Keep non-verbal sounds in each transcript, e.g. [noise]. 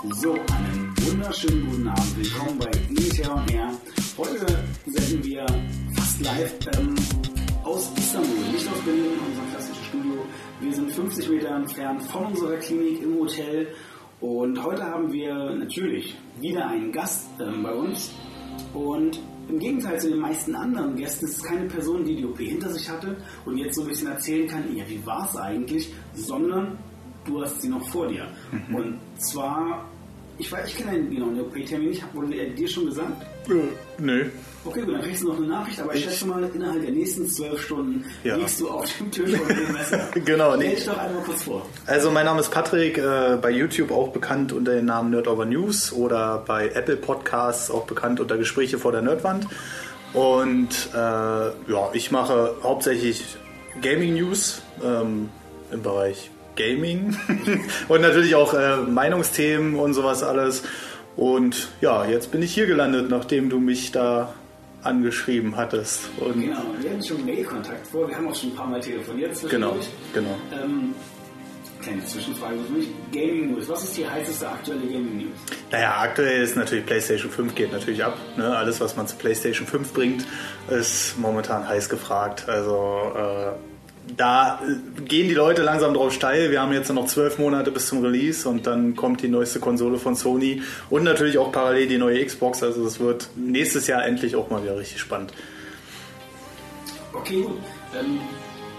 So, einen wunderschönen guten Abend. Willkommen bei Militär on Air. Heute senden wir fast live ähm, aus Istanbul, nicht aus Berlin, unser klassisches Studio. Wir sind 50 Meter entfernt von unserer Klinik im Hotel. Und heute haben wir natürlich wieder einen Gast ähm, bei uns. Und im Gegenteil zu den meisten anderen Gästen ist es keine Person, die die OP hinter sich hatte und jetzt so ein bisschen erzählen kann, ja, wie war es eigentlich, sondern du hast sie noch vor dir. Mhm. Und zwar, ich weiß, ich kenne den genauen OP-Termin nicht, wurde er dir schon gesagt? Äh, nö. Okay, gut, dann kriegst du noch eine Nachricht, aber ich, ich schätze mal, innerhalb der nächsten zwölf Stunden ja. liegst du auf dem Tisch und dem Messer. [laughs] genau. Stell dich doch einmal kurz vor. Also mein Name ist Patrick, äh, bei YouTube auch bekannt unter dem Namen Nerd Over News oder bei Apple Podcasts auch bekannt unter Gespräche vor der Nerdwand. Und äh, ja, ich mache hauptsächlich Gaming News ähm, im Bereich Gaming [laughs] und natürlich auch äh, Meinungsthemen und sowas alles. Und ja, jetzt bin ich hier gelandet, nachdem du mich da angeschrieben hattest. Und genau, wir hatten schon Mail-Kontakt vor, wir haben auch schon ein paar Mal telefoniert Genau, genau. Ähm, kleine Zwischenfrage für mich. Gaming News, was ist die heißeste aktuelle Gaming News? Naja, aktuell ist natürlich PlayStation 5 geht natürlich ab. Ne? Alles, was man zu PlayStation 5 bringt, ist momentan heiß gefragt. Also äh, da gehen die Leute langsam drauf steil. Wir haben jetzt noch zwölf Monate bis zum Release und dann kommt die neueste Konsole von Sony und natürlich auch parallel die neue Xbox. Also es wird nächstes Jahr endlich auch mal wieder richtig spannend. Okay, gut. Ähm,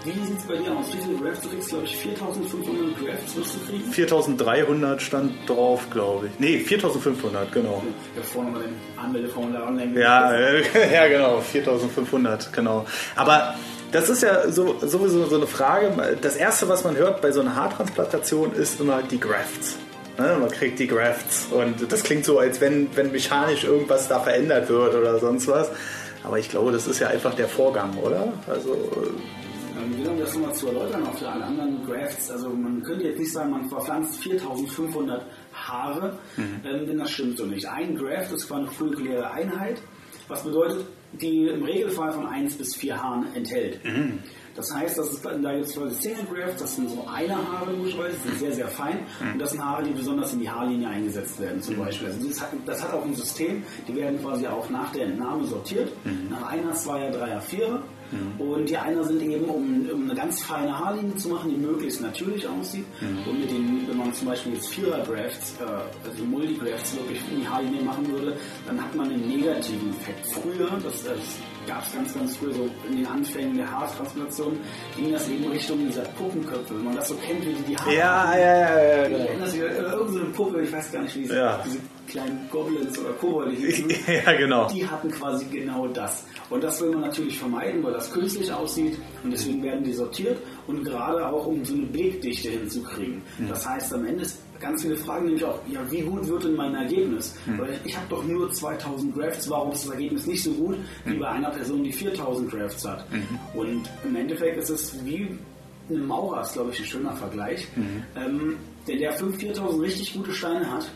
wie sieht es bei dir aus? Wie viele Drafts? Du kriegst, glaube ich, 4500 Drafts wirst du kriegen? 4300 stand drauf, glaube ich. Nee, 4500, genau. Ja, vorne mal den Anmeldeformular anlegen. Ja, [laughs] ja, genau, 4500, genau. Aber das ist ja so, sowieso so eine Frage. Das erste, was man hört bei so einer Haartransplantation, ist immer die Grafts. Ne? Man kriegt die Grafts und das klingt so, als wenn, wenn mechanisch irgendwas da verändert wird oder sonst was. Aber ich glaube, das ist ja einfach der Vorgang, oder? Also genau, um das nochmal zu erläutern, auch für alle anderen Grafts, also man könnte jetzt nicht sagen, man verpflanzt 4500 Haare, mhm. ähm, denn das stimmt so nicht. Ein Graft ist zwar eine folikuläre Einheit, was bedeutet, die im Regelfall von 1 bis 4 Haaren enthält. Mhm. Das heißt, das ist, da gibt es Single Grafts, das sind so eine Haare logischerweise, die sind sehr, sehr fein. Mhm. Und das sind Haare, die besonders in die Haarlinie eingesetzt werden, zum mhm. Beispiel. Also das hat, das hat, auch ein System, die werden quasi auch nach der Entnahme sortiert. Mhm. Nach einer, zweier, dreier, vierer. Mhm. Und die einer sind eben, um, um, eine ganz feine Haarlinie zu machen, die möglichst natürlich aussieht. Mhm. Und mit den, wenn man zum Beispiel jetzt Vierer-Drafts, äh, also Multigrafts wirklich in die Haarlinie machen würde, dann hat man einen negativen Effekt. Früher, das, das gab es ganz, ganz früh, so in den Anfängen der Haartransplantation, ging das eben Richtung dieser Puppenköpfe. Wenn man das so kennt, wie die die Haare Ja, ja, ja, ja. Genau. sich an irgendeine Puppe, ich weiß gar nicht, wie sie ja. diese kleinen Goblins oder Kobolde [laughs] hießen. ja, genau. Die hatten quasi genau das. Und das will man natürlich vermeiden, weil das künstlich aussieht und deswegen werden die sortiert und gerade auch um so eine Blickdichte hinzukriegen. Mhm. Das heißt, am Ende ist ganz viele Fragen nämlich auch, ja, wie gut wird denn mein Ergebnis? Mhm. Weil ich habe doch nur 2000 Drafts, warum ist das Ergebnis nicht so gut wie mhm. bei einer Person, die 4000 Drafts hat? Mhm. Und im Endeffekt ist es wie eine Maurer, ist glaube ich ein schöner Vergleich. Mhm. Ähm, denn der 4000 richtig gute Steine hat,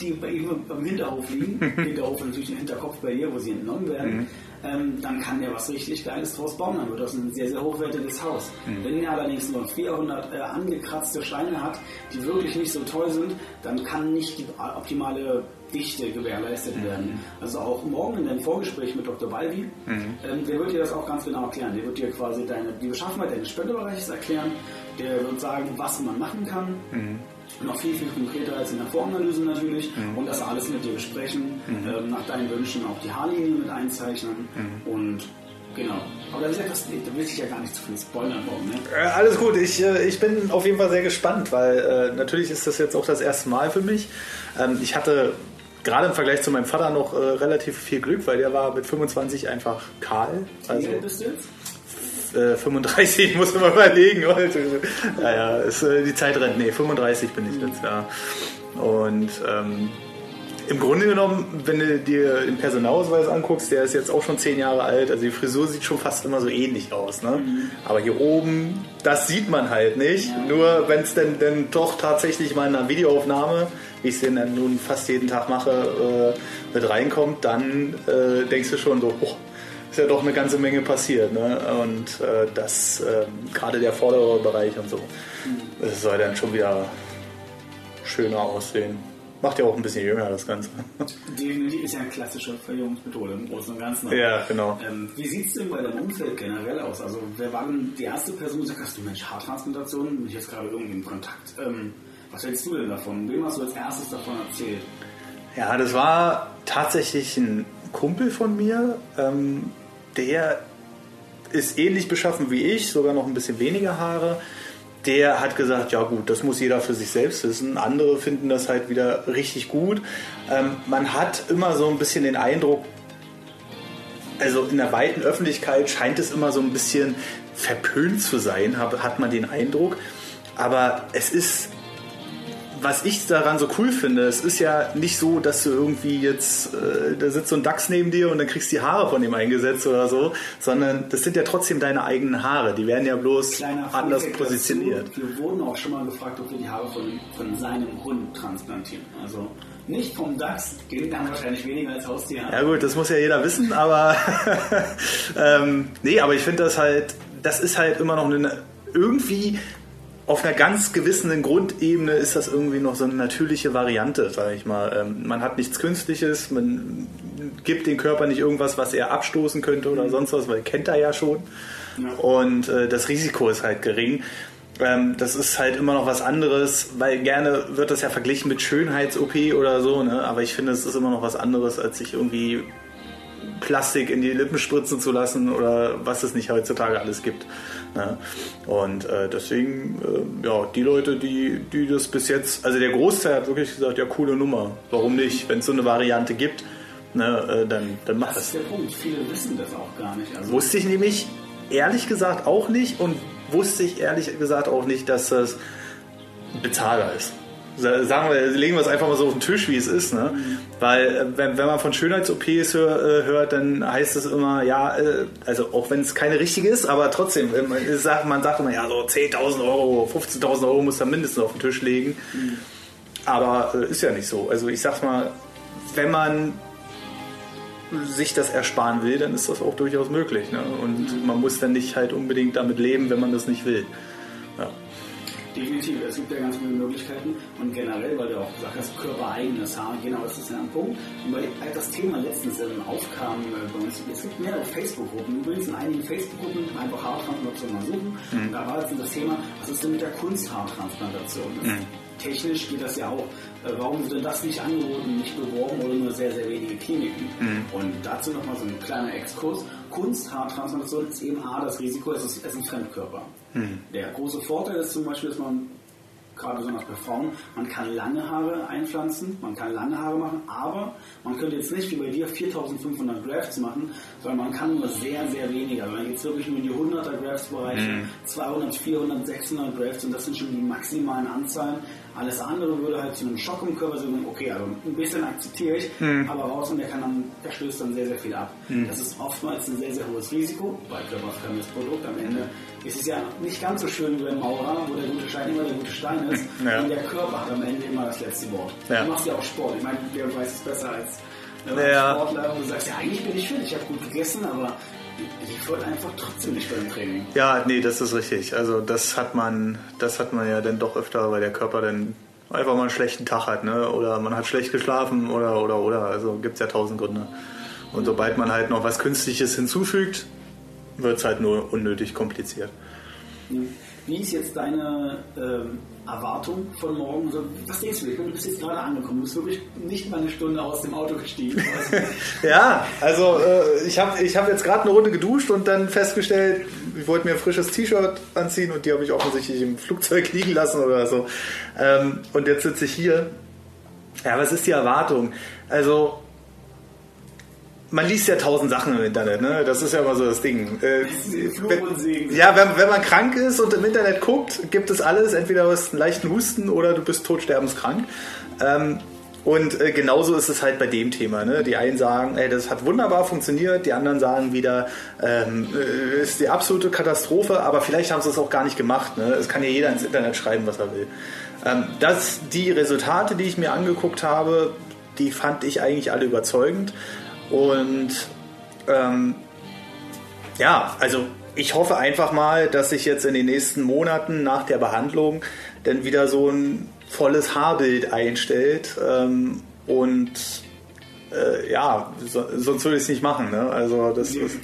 die bei ihm am Hinterhof liegen, [laughs] Hinterhof natürlich ein Hinterkopf bei dir, wo sie entnommen werden, mhm. Ähm, dann kann der was richtig Geiles draus bauen. Dann wird das ein sehr, sehr hochwertiges Haus. Mhm. Wenn er allerdings nur 400 äh, angekratzte Steine hat, die wirklich nicht so toll sind, dann kann nicht die optimale Dichte gewährleistet mhm. werden. Also auch morgen in deinem Vorgespräch mit Dr. Balvi, mhm. ähm, der wird dir das auch ganz genau erklären. Der wird dir quasi deine, die Beschaffenheit deines Spendebereiches erklären. Der wird sagen, was man machen kann. Mhm noch viel, viel konkreter als in der Voranalyse natürlich mhm. und das alles mit dir besprechen, mhm. ähm, nach deinen Wünschen auch die Haarlinie mit einzeichnen mhm. und Genau. Aber das ist etwas, da will ich ja gar nicht zu viel spoilern warum, ne? Äh, alles gut, ich, äh, ich bin auf jeden Fall sehr gespannt, weil äh, natürlich ist das jetzt auch das erste Mal für mich. Ähm, ich hatte gerade im Vergleich zu meinem Vater noch äh, relativ viel Glück, weil der war mit 25 einfach kahl. Also, Wie alt bist du jetzt? 35, [laughs] muss man überlegen. Naja, ist, äh, die Zeit rennt. Nee, 35 bin ich jetzt, ja. Und ähm, im Grunde genommen, wenn du dir den Personalausweis anguckst, der ist jetzt auch schon zehn Jahre alt, also die Frisur sieht schon fast immer so ähnlich aus. Ne? Mhm. Aber hier oben, das sieht man halt nicht. Ja. Nur wenn es denn, denn doch tatsächlich mal in einer Videoaufnahme, wie ich es denn nun fast jeden Tag mache, äh, mit reinkommt, dann äh, denkst du schon so, oh, ist ja doch eine ganze Menge passiert. Ne? Und äh, das, äh, gerade der vordere Bereich und so, das soll dann schon wieder schöner aussehen. Macht ja auch ein bisschen jünger das Ganze. Definitiv ist ja eine klassische Verjüngungsmethode im Großen und Ganzen. Ja, genau. Ähm, wie sieht es denn bei deinem Umfeld generell aus? Also, wer war denn die erste Person, die gesagt hast, du Mensch, Haartransplantation, bin ich jetzt gerade irgendwie in Kontakt? Ähm, was hältst du denn davon? Wem hast du als erstes davon erzählt? Ja, das war tatsächlich ein Kumpel von mir, ähm, der ist ähnlich beschaffen wie ich, sogar noch ein bisschen weniger Haare der hat gesagt, ja gut, das muss jeder für sich selbst wissen. Andere finden das halt wieder richtig gut. Ähm, man hat immer so ein bisschen den Eindruck, also in der weiten Öffentlichkeit scheint es immer so ein bisschen verpönt zu sein, hat man den Eindruck. Aber es ist was ich daran so cool finde, es ist ja nicht so, dass du irgendwie jetzt, äh, da sitzt so ein Dachs neben dir und dann kriegst du die Haare von ihm eingesetzt oder so, sondern das sind ja trotzdem deine eigenen Haare. Die werden ja bloß anders positioniert. Dazu. Wir wurden auch schon mal gefragt, ob wir die Haare von, von seinem Hund transplantieren. Also nicht vom Dachs, den dann wahrscheinlich weniger als Haustier. Ja gut, das muss ja jeder wissen, aber [laughs] ähm, nee, aber ich finde das halt, das ist halt immer noch eine irgendwie auf einer ganz gewissen Grundebene ist das irgendwie noch so eine natürliche Variante, sage ich mal. Ähm, man hat nichts Künstliches, man gibt dem Körper nicht irgendwas, was er abstoßen könnte oder sonst was, weil kennt er ja schon. Ja. Und äh, das Risiko ist halt gering. Ähm, das ist halt immer noch was anderes, weil gerne wird das ja verglichen mit Schönheits-OP oder so, ne? aber ich finde, es ist immer noch was anderes, als sich irgendwie Plastik in die Lippen spritzen zu lassen oder was es nicht heutzutage alles gibt. Ne? Und äh, deswegen, äh, ja, die Leute, die, die das bis jetzt, also der Großteil hat wirklich gesagt, ja, coole Nummer. Warum nicht? Wenn es so eine Variante gibt, ne, äh, dann, dann mach das. Das ist der Punkt. Viele wissen das auch gar nicht. Also wusste ich nämlich ehrlich gesagt auch nicht und wusste ich ehrlich gesagt auch nicht, dass das bezahlbar ist sagen wir, legen wir es einfach mal so auf den Tisch, wie es ist. Ne? Weil äh, wenn, wenn man von Schönheits-OPs hör, äh, hört, dann heißt es immer, ja, äh, also auch wenn es keine richtige ist, aber trotzdem, man sagt, immer, ja, so 10.000 Euro, 15.000 Euro muss man mindestens auf den Tisch legen. Mhm. Aber ist ja nicht so. Also ich sag mal, wenn man sich das ersparen will, dann ist das auch durchaus möglich. Ne? Und man muss dann nicht halt unbedingt damit leben, wenn man das nicht will. Ja. Definitiv, es gibt ja ganz viele Möglichkeiten und generell, weil du auch gesagt hast, körpereigenes Haar, genau, das ist ja ein Punkt. Und weil das Thema letztens aufkam äh, bei uns, es gibt mehrere Facebook-Gruppen, übrigens in einigen Facebook-Gruppen einfach Haartransplantation mal suchen. Mhm. Da war jetzt das Thema, was ist denn mit der Kunsthaartransplantation? Mhm. Technisch geht das ja auch. Äh, warum wird denn das nicht angeboten, nicht beworben oder nur sehr, sehr wenige Kliniken? Mhm. Und dazu nochmal so ein kleiner Exkurs. Kunsthaartransplantation ist eben A, das Risiko, es ist, es ist ein Fremdkörper. Mhm. Der große Vorteil ist zum Beispiel, dass man gerade besonders bei Frauen, man kann lange Haare einpflanzen, man kann lange Haare machen, aber man könnte jetzt nicht wie bei dir 4500 Grafts machen, sondern man kann nur sehr, sehr weniger. Dann geht es wirklich nur in die 100er Grafts-Bereiche, mhm. 200, 400, 600 Grafts und das sind schon die maximalen Anzahlen. Alles andere würde halt zu einem Schock im Körper sagen, okay, also ein bisschen akzeptiere ich, mhm. aber raus und der kann dann, der stößt dann sehr, sehr viel ab. Mhm. Das ist oftmals ein sehr, sehr hohes Risiko bei körperfremdes Produkt. Am Ende ist es ja nicht ganz so schön wie beim Maurer, wo der gute Stein immer der gute Stein ist, [laughs] ja. und der Körper hat am Ende immer das letzte Wort. Ja. Du machst ja auch Sport. Ich meine, der weiß es besser als äh, ja. Sportler und du sagst, ja, eigentlich bin ich fit, ich habe gut gegessen, aber ich wollte einfach trotzdem nicht beim Training. Ja, nee, das ist richtig. Also das hat man, das hat man ja dann doch öfter, weil der Körper dann einfach mal einen schlechten Tag hat, ne? Oder man hat schlecht geschlafen oder oder oder. Also gibt es ja tausend Gründe. Und sobald man halt noch was Künstliches hinzufügt, wird es halt nur unnötig kompliziert. Wie ist jetzt deine ähm, Erwartung von morgen? Was denkst du? Du bist jetzt gerade angekommen, du bist wirklich nicht mal eine Stunde aus dem Auto gestiegen. [laughs] ja, also äh, ich habe ich hab jetzt gerade eine Runde geduscht und dann festgestellt, ich wollte mir ein frisches T-Shirt anziehen und die habe ich offensichtlich im Flugzeug [laughs] liegen lassen oder so. Ähm, und jetzt sitze ich hier. Ja, was ist die Erwartung? Also man liest ja tausend Sachen im Internet, ne? Das ist ja immer so das Ding. Äh, wenn, ja, wenn, wenn man krank ist und im Internet guckt, gibt es alles. Entweder du hast einen leichten Husten oder du bist totsterbenskrank. Ähm, und äh, genauso ist es halt bei dem Thema. Ne? Die einen sagen, ey, das hat wunderbar funktioniert, die anderen sagen wieder, ähm, äh, ist die absolute Katastrophe, aber vielleicht haben sie es auch gar nicht gemacht. Ne? Es kann ja jeder ins Internet schreiben, was er will. Ähm, das, die Resultate, die ich mir angeguckt habe, die fand ich eigentlich alle überzeugend. Und ähm, ja, also ich hoffe einfach mal, dass sich jetzt in den nächsten Monaten nach der Behandlung dann wieder so ein volles Haarbild einstellt ähm, und äh, ja, so, sonst würde ich es nicht machen. Ne? Also das ist,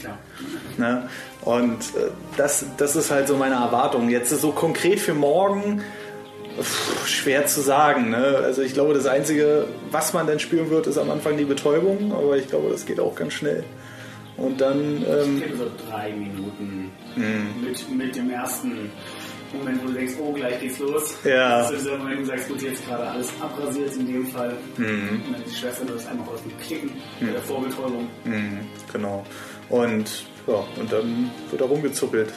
ne? Und äh, das, das ist halt so meine Erwartung. Jetzt ist so konkret für morgen schwer zu sagen. Ne? Also ich glaube, das Einzige, was man dann spüren wird, ist am Anfang die Betäubung, aber ich glaube, das geht auch ganz schnell. Und dann. Ähm, ich so drei Minuten mm. mit, mit dem ersten Moment, wo du denkst, oh, gleich geht's los. Ja. Das ist der Moment, wo du sagst, gut, jetzt gerade alles abrasiert in dem Fall. Mhm. Und dann die Schwester das einfach aus dem Klicken mhm. der Vorbetäubung. Mhm. Genau. Und, ja, und dann wird er rumgezuckelt.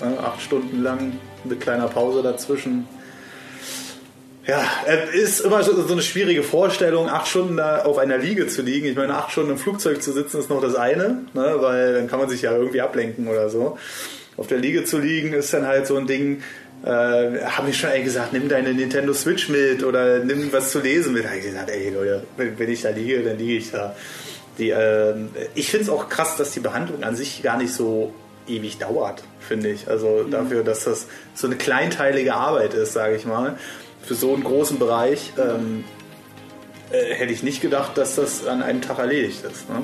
Ne? Acht Stunden lang mit kleiner Pause dazwischen. Ja, ist immer so eine schwierige Vorstellung, acht Stunden da auf einer Liege zu liegen. Ich meine, acht Stunden im Flugzeug zu sitzen ist noch das eine, ne? weil dann kann man sich ja irgendwie ablenken oder so auf der Liege zu liegen, ist dann halt so ein Ding, äh, habe ich schon ey, gesagt, nimm deine Nintendo Switch mit oder nimm was zu lesen mit. Da habe ich gesagt, ey Leute, wenn, wenn, ich da liege, dann liege ich da. Die, äh, ich finde es auch krass, dass die Behandlung an sich gar nicht so ewig dauert, finde ich. Also mhm. dafür, dass das so eine kleinteilige Arbeit ist, sage ich mal, für so einen großen Bereich, ähm, äh, hätte ich nicht gedacht, dass das an einem Tag erledigt ist. Ne?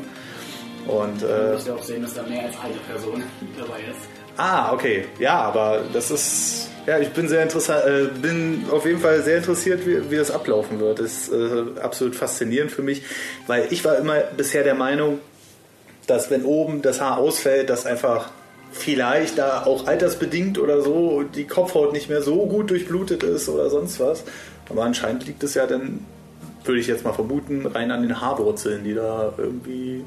Und, äh, ich auch sehen, dass da mehr als eine Person dabei ist. Ah, okay. Ja, aber das ist. Ja, ich bin sehr interessant, äh, bin auf jeden Fall sehr interessiert, wie, wie das ablaufen wird. Das ist äh, absolut faszinierend für mich, weil ich war immer bisher der Meinung, dass wenn oben das Haar ausfällt, dass einfach vielleicht da auch altersbedingt oder so die Kopfhaut nicht mehr so gut durchblutet ist oder sonst was. Aber anscheinend liegt es ja dann, würde ich jetzt mal vermuten, rein an den Haarwurzeln, die da irgendwie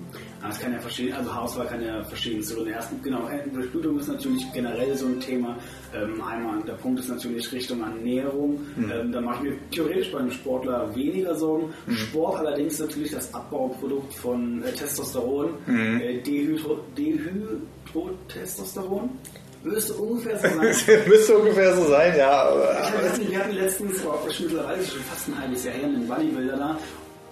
das kann ja verschieden, also Haarausfall kann ja verschiedenste Gründe. Erstens, genau, Durchblutung ist natürlich generell so ein Thema. Ähm, einmal, der Punkt ist natürlich Richtung Ernährung. Mhm. Ähm, da mache ich mir theoretisch bei einem Sportler weniger Sorgen. Mhm. Sport allerdings natürlich das Abbauprodukt von äh, Testosteron, mhm. äh, Dehydro, Dehydrotestosteron. Müsste ungefähr so sein. [laughs] Müsste ungefähr so sein, ja. Aber, wir hatten letztens, oh, mittlerweile schon fast ein halbes Jahr her, einen Bodybuilder da.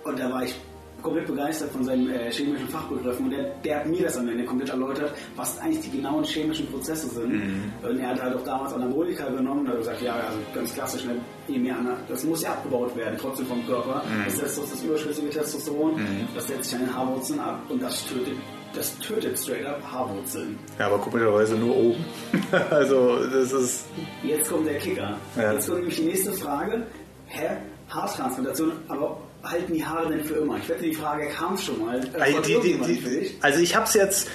Und da war ich komplett begeistert von seinen äh, chemischen Fachbegriffen und der, der, hat mir das am Ende komplett erläutert, was eigentlich die genauen chemischen Prozesse sind. Mhm. Und er hat halt auch damals Anabolika genommen und hat gesagt, ja, also ganz klassisch, ne, je mehr das muss ja abgebaut werden, trotzdem vom Körper. Mhm. Das ist das, das überschüssige Testosteron, mhm. das setzt sich an den Haarwurzeln ab und das tötet das tötet straight up Haarwurzeln. Ja, aber komischerweise nur oben. [laughs] also, das ist. Jetzt kommt der Kicker. Ja. Jetzt kommt nämlich die nächste Frage. Hä? Haartransplantation, aber halten die Haare denn für immer? Ich wette, die Frage kam schon mal. Also, die, die, die, also ich habe es jetzt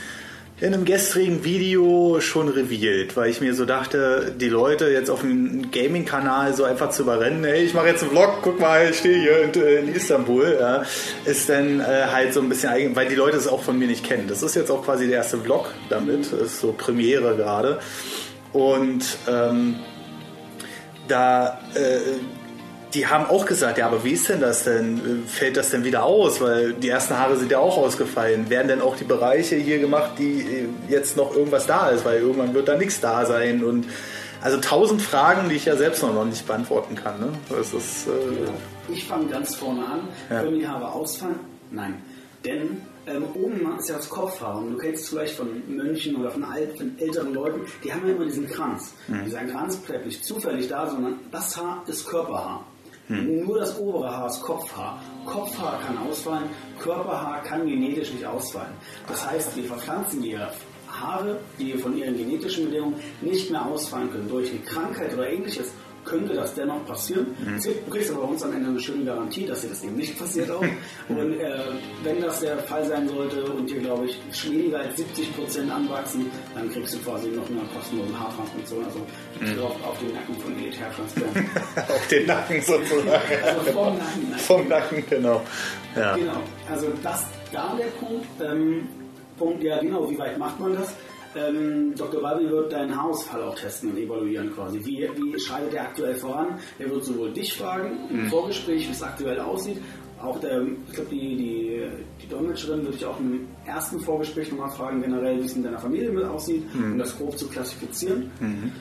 in einem gestrigen Video schon revealed, weil ich mir so dachte, die Leute jetzt auf dem Gaming-Kanal so einfach zu überrennen, hey, ich mache jetzt einen Vlog, guck mal, ich stehe hier in, in Istanbul, ja, ist dann äh, halt so ein bisschen eigen, weil die Leute es auch von mir nicht kennen. Das ist jetzt auch quasi der erste Vlog damit, das ist so Premiere gerade. Und ähm, da äh, die haben auch gesagt, ja, aber wie ist denn das denn? Fällt das denn wieder aus? Weil die ersten Haare sind ja auch ausgefallen. Werden denn auch die Bereiche hier gemacht, die äh, jetzt noch irgendwas da ist? Weil irgendwann wird da nichts da sein. Und also tausend Fragen, die ich ja selbst noch nicht beantworten kann. Ne? Das ist, äh ich fange ganz vorne an. Ja. Können die Haare ausfallen? Nein. Denn ähm, oben ist ja das Kopfhaar und du kennst es vielleicht von Mönchen oder von, alt, von älteren Leuten, die haben ja immer diesen Kranz. Mhm. Dieser Kranz bleibt nicht zufällig da, sondern das Haar ist Körperhaar. Hm. Nur das obere Haar ist Kopfhaar. Kopfhaar kann ausfallen, Körperhaar kann genetisch nicht ausfallen. Das heißt, wir verpflanzen die Haare, die von ihren genetischen Bedingungen nicht mehr ausfallen können durch eine Krankheit oder ähnliches, könnte das dennoch passieren. Mhm. Du kriegst aber bei uns am Ende eine schöne Garantie, dass dir das eben nicht passiert auch. [laughs] und äh, wenn das der Fall sein sollte und dir, glaube ich, weniger als 70 Prozent anwachsen, dann kriegst du quasi noch eine kostenlose Haartransmission, also mhm. auf, auf den Nacken von Elite Hairtransplant. [laughs] auf den Nacken sozusagen. also vom Nacken. Nein. Vom Nacken, genau. Ja. Genau, also das da der Punkt. Ähm, Punkt, ja genau, wie weit macht man das? Ähm, Dr. Balbi wird deinen Haarausfall auch testen und evaluieren quasi. Wie, wie schreitet er aktuell voran? Er wird sowohl dich fragen im mhm. Vorgespräch, wie es aktuell aussieht. Auch der, ich glaube, die, die, die Dolmetscherin würde ich auch im ersten Vorgespräch nochmal fragen, generell, wie es in deiner Familie mit aussieht, mhm. um das grob zu klassifizieren. Mhm.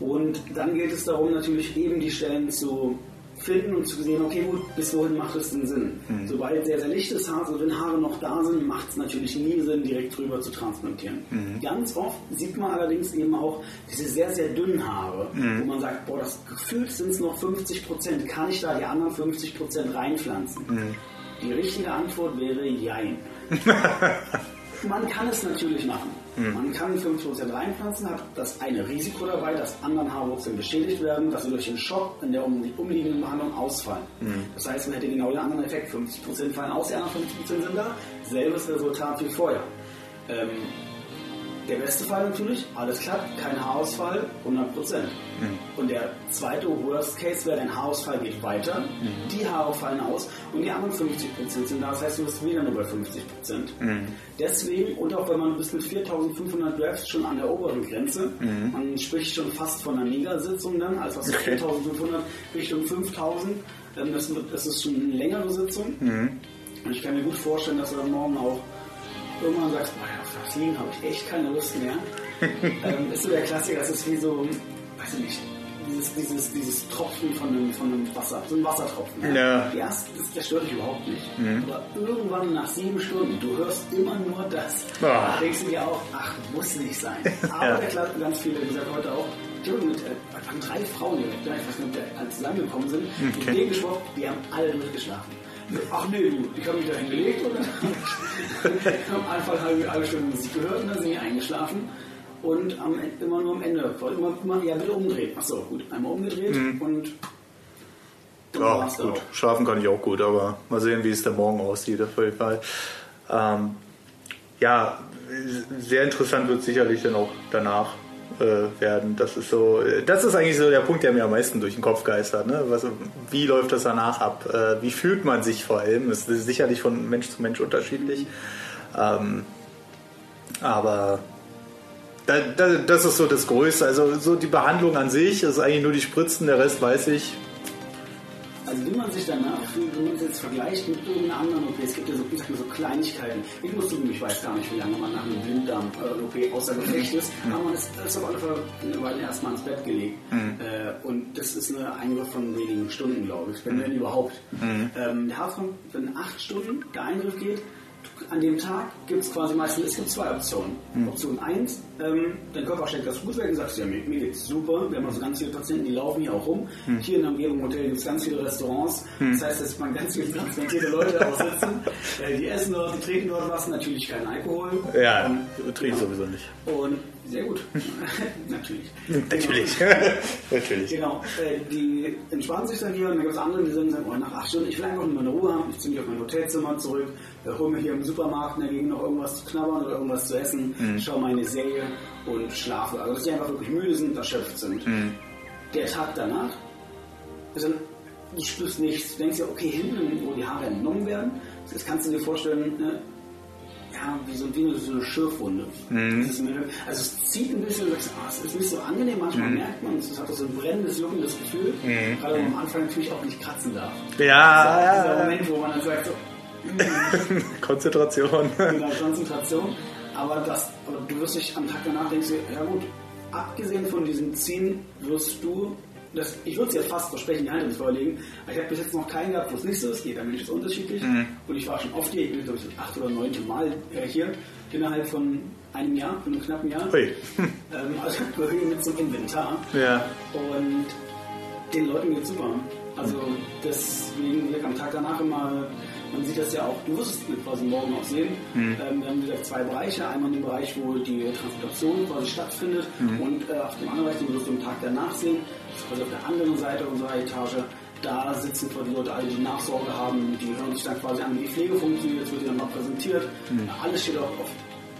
Und dann geht es darum, natürlich eben die Stellen zu finden und zu sehen, okay, gut, bis wohin macht es denn Sinn? Mhm. Sobald sehr, sehr lichtes Haar, also wenn Haare noch da sind, macht es natürlich nie Sinn, direkt drüber zu transplantieren. Mhm. Ganz oft sieht man allerdings eben auch diese sehr, sehr dünnen Haare, mhm. wo man sagt, boah, das gefühlt sind es noch 50 Prozent, kann ich da die anderen 50 Prozent reinpflanzen? Mhm. Die richtige Antwort wäre Jein. [laughs] man kann es natürlich machen. Mhm. Man kann 5% reinpflanzen, hat das eine Risiko dabei, dass anderen Haarwurzeln beschädigt werden, dass sie durch den Schock in der umliegenden Behandlung ausfallen. Mhm. Das heißt, man hätte genau den anderen Effekt. 50% fallen aus, die anderen 50% sind da. Selbes Resultat wie vorher. Ähm, der beste Fall natürlich, alles klappt, kein Haarausfall, 100 Prozent. Mhm. Und der zweite Worst Case wäre, dein Haarausfall geht weiter, mhm. die Haare fallen aus und die anderen 50 Prozent sind da. Das heißt, du bist wieder nur bei 50 Prozent. Mhm. Deswegen, und auch wenn man bis mit 4500 Drafts schon an der oberen Grenze, mhm. man spricht schon fast von einer Megasitzung dann, also aus okay. 4500 Richtung 5000, das, das ist schon eine längere Sitzung. Mhm. Und ich kann mir gut vorstellen, dass du dann morgen auch irgendwann sagst, boah, auf Fliegen habe ich echt keine Lust mehr. [laughs] ähm, ist so der Klassiker, das ist wie so, weiß ich nicht, dieses, dieses, dieses Tropfen von einem, von einem Wasser, so ein Wassertropfen. Ja. Ja. Das, das, das stört dich überhaupt nicht. Mhm. Aber irgendwann nach sieben Stunden, du hörst immer nur das. Oh. Da denkst du dir auch, ach, muss nicht sein. [laughs] Aber ja. der Klasse, ganz viele, gesagt heute auch, mit, äh, waren drei Frauen direkt, ich weiß nicht, ob die zusammengekommen sind, okay. mit denen gesprochen, die haben alle durchgeschlafen. Ach nee, du, ich habe mich da hingelegt und ich [laughs] habe einfach eine halbe, Stunde Musik gehört und dann sind die eingeschlafen. Und am, immer nur am Ende, immer, immer ja, bitte umdrehen. Achso, gut, einmal umgedreht mhm. und ja, gut. Auch. Schlafen kann ich auch gut, aber mal sehen, wie es der Morgen aussieht, auf jeden Fall. Ähm, ja, sehr interessant wird sicherlich dann auch danach äh, werden. Das ist so, das ist eigentlich so der Punkt, der mir am meisten durch den Kopf geistert. Ne? Was, wie läuft das danach ab? Äh, wie fühlt man sich vor allem? Das ist sicherlich von Mensch zu Mensch unterschiedlich. Ähm, aber da, da, das ist so das Größte. Also so die Behandlung an sich ist eigentlich nur die Spritzen, der Rest weiß ich, wie man sich danach fühlt, wenn man es jetzt vergleicht mit irgendeiner anderen OP, es gibt ja so, ich sag mal, so Kleinigkeiten. Ich muss zugeben, ich weiß gar nicht, wie lange man nach einem Blinddarm-OP äh, außer Gefecht ist, mhm. aber man ist, ist auf alle Fälle eine Weile erstmal ins Bett gelegt. Mhm. Äh, und das ist ein Eingriff von wenigen Stunden, glaube ich, wenn, mhm. überhaupt. Mhm. Ähm, der Haarfrank, wenn acht Stunden der Eingriff geht, an dem Tag gibt es quasi meistens, es gibt zwei Optionen. Mhm. Option 1, ähm, dein Körper steckt das gut weg und sagst, ja, mir, mir geht's super. Wir haben also ganz viele Patienten, die laufen hier auch rum. Mhm. Hier in der Umgebung Hotel gibt es ganz viele Restaurants. Mhm. Das heißt, dass man ganz viele transplantierte Leute [laughs] auch sitzen. äh, die essen dort, die trinken dort was, natürlich keinen Alkohol. Ja, ähm, trinken genau. sowieso nicht. Und sehr gut. [laughs] Natürlich. Natürlich. Genau. [laughs] Natürlich. Genau. Äh, die entspannen sich dann hier und dann gibt es andere, die sagen, oh, nach acht Stunden, ich will einfach nur meine Ruhe haben, ich ziehe mich auf mein Hotelzimmer zurück, äh, hole mir hier im Supermarkt in der Gegend noch irgendwas zu knabbern oder irgendwas zu essen, mhm. schaue meine Serie und schlafe. Also dass die einfach wirklich müde sind, erschöpft sind. Mhm. Der Tag danach, also, du spürst nichts. Du denkst ja, okay, hinten, wo die Haare entnommen werden, das kannst du dir vorstellen, ne, ja, wie so, wie so eine Schürfwunde. Mhm. also es zieht ein bisschen, ah, es ist nicht so angenehm, manchmal mhm. merkt man, es hat so ein brennendes, juckendes Gefühl, mhm. weil man am Anfang natürlich auch nicht kratzen darf. Ja, das ist dieser Moment, wo man dann sagt so, [laughs] Konzentration. [laughs] Genau, Konzentration. Aber, das, aber du wirst dich am Tag danach denkst, ja gut, abgesehen von diesem Ziehen wirst du das, ich würde es jetzt fast versprechen, die Hand ins Feuer legen, aber ich habe bis jetzt noch keinen gehabt, wo es nicht so ist. Jeder Mensch ist unterschiedlich. Mhm. Und ich war schon oft hier, ich bin glaube ich acht oder neunte Mal äh, hier, innerhalb von einem Jahr, von einem knappen Jahr. Ui. [laughs] Ähm, also [laughs] gehöre mit zum Inventar. Ja. Und den Leuten geht super. Also deswegen am Tag danach immer man sieht das ja auch, du wirst es quasi morgen auch sehen. Mhm. Ähm, wir haben wieder zwei Bereiche. Einmal den Bereich, wo die Transplantation quasi stattfindet mhm. und äh, auf dem anderen Bereich, den wirst du am Tag danach sehen. Das ist quasi auf der anderen Seite unserer Etage. Da sitzen quasi Leute, alle, die Nachsorge haben, die hören sich dann quasi an, wie die Pflege funktioniert. Jetzt wird dann mal präsentiert. Mhm. Alles steht auch auf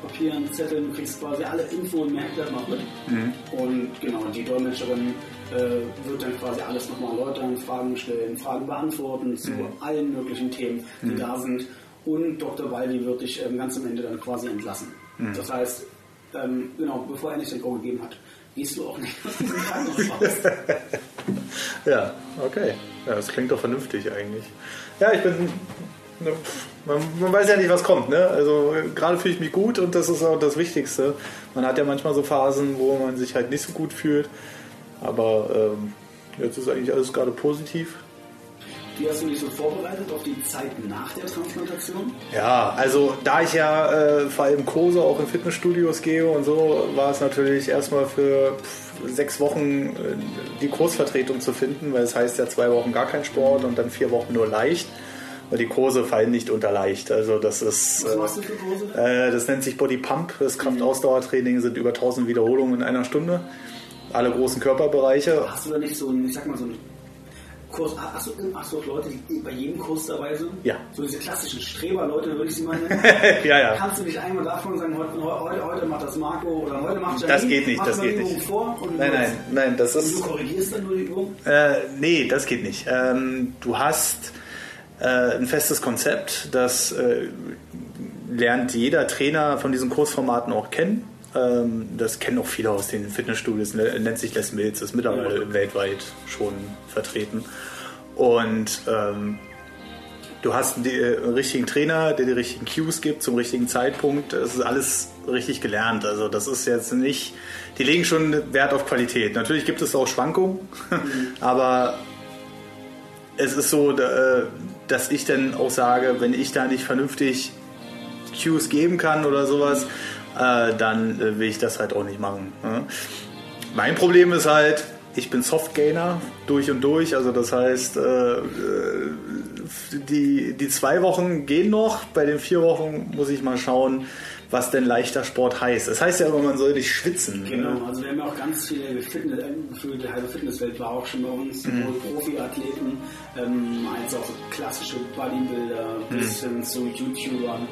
Papieren, Zetteln, du kriegst quasi alle Info und Merkblatt noch mit. Mhm. Und genau, die Dolmetscherin äh, wird dann quasi alles nochmal erläutern, Fragen stellen, Fragen beantworten zu mhm. allen möglichen Themen, die mhm. da sind. Und Dr. Waldi wird dich ähm, ganz am Ende dann quasi entlassen. Mhm. Das heißt, ähm, genau, bevor er nicht den Go gegeben hat, gehst du auch nicht [laughs] aus diesem Krankenhaus raus. [laughs] ja, okay. Ja, das klingt doch vernünftig eigentlich. Ja, ich bin. Ne, man, man, weiß ja nicht, was kommt. Ne? Also gerade fühle ich mich gut und das ist auch das Wichtigste. Man hat ja manchmal so Phasen, wo man sich halt nicht so gut fühlt. Aber ähm, jetzt ist eigentlich alles gerade positiv. Wie hast du dich so vorbereitet auf die Zeit nach der Transplantation? Ja, also da ich ja äh, vor allem Kurse auch in Fitnessstudios gehe und so, war es natürlich erstmal für pff, sechs Wochen äh, die Kursvertretung zu finden, weil es heißt ja zwei Wochen gar kein Sport und dann vier Wochen nur leicht. Und die Kurse fallen nicht unter leicht. Also das ist. Was machst du für Kurse? Äh, das nennt sich Body Pump. Das Kraftausdauertraining sind über 1000 Wiederholungen in einer Stunde. Alle großen Körperbereiche. Hast du da nicht so einen, ich sag mal, so einen Kurs, hast du, hast du auch Leute, die bei jedem Kurs dabei sind? Ja. So diese klassischen Streberleute, würde ich sie mal nennen. [laughs] ja, ja. Kannst du dich einmal davon sagen, heute, heute, heute macht das Marco oder heute macht Das geht nicht, das geht Übung nicht. Vor und Nein, nein, nein, das Und ist. du korrigierst dann nur die Übung? Äh, nee, das geht nicht. Ähm, du hast äh, ein festes Konzept, das äh, lernt jeder Trainer von diesen Kursformaten auch kennen. Ähm, das kennen auch viele aus den Fitnessstudios, ne- nennt sich Les Mills, ist mittlerweile weltweit schon vertreten. Und ähm, du hast den äh, richtigen Trainer, der die richtigen Cues gibt zum richtigen Zeitpunkt. Das ist alles richtig gelernt. Also das ist jetzt nicht, die legen schon Wert auf Qualität. Natürlich gibt es auch Schwankungen, [laughs] aber es ist so, äh, dass ich dann auch sage, wenn ich da nicht vernünftig Cues geben kann oder sowas, äh, dann äh, will ich das halt auch nicht machen. Ne? Mein Problem ist halt, ich bin Softgainer durch und durch, also das heißt, äh, äh, die, die zwei Wochen gehen noch, bei den vier Wochen muss ich mal schauen, was denn leichter Sport heißt. Es heißt ja immer, man soll nicht schwitzen. ne? Genau, also wir haben ja auch ganz viele Fitness, für die halbe Fitnesswelt war auch schon bei uns, Mhm. sowohl Profiathleten ähm, als auch so klassische Bodybuilder Mhm. bis hin zu YouTubern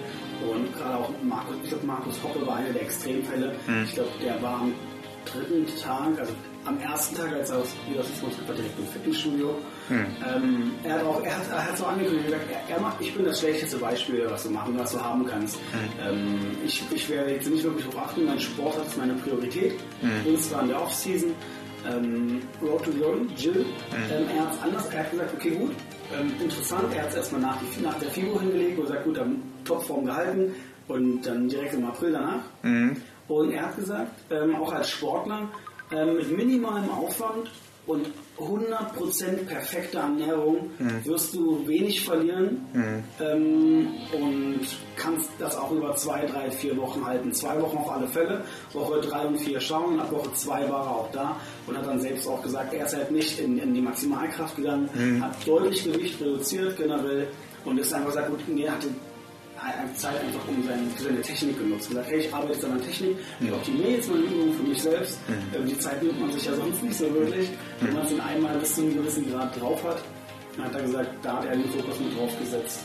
und gerade auch Markus, ich glaube Markus Hoppe war einer der Extremfälle. Mhm. Ich glaube, der war am dritten Tag, also am ersten Tag, als er aus Wiederschuss war, direkt im Fitnessstudio. Mhm. Ähm, er hat auch, er hat, er hat so angekündigt, gesagt, er, er macht, ich bin das schlechteste Beispiel, was du machen, was du haben kannst. Ähm, ich, ich werde jetzt nicht wirklich darauf achten, mein Sport hat meine Priorität. Und zwar in der Offseason. Ähm, Road to Glory, Jill. Ähm, er hat es anders, er hat gesagt, okay gut, ähm, interessant, er hat es erstmal nach, die- nach der Figur hingelegt und sagt, gut, dann Topform gehalten und dann direkt im April danach. Und er hat gesagt, ähm, auch als Sportler, ähm, mit minimalem Aufwand und 100% perfekter Ernährung wirst du wenig verlieren. Ähm, und kannst das auch über zwei, drei, vier Wochen halten. Zwei Wochen auf alle Fälle, Woche drei und vier schauen, ab Woche zwei war er auch da und hat dann selbst auch gesagt, er ist halt nicht in, in die Maximalkraft gegangen, hat deutlich Gewicht reduziert generell und ist einfach gesagt, gut, nee, hatte Zeit einfach um seine, für seine Technik genutzt. Gesagt, hey, ich arbeite jetzt an der Technik, ich optimiere jetzt meine Übungen für mich selbst. Ähm, Die Zeit nimmt man sich ja sonst nicht so wirklich. Wenn man es in einmal bis zu einem gewissen Grad drauf hat, dann hat er gesagt, da hat er den Fokus mit drauf gesetzt.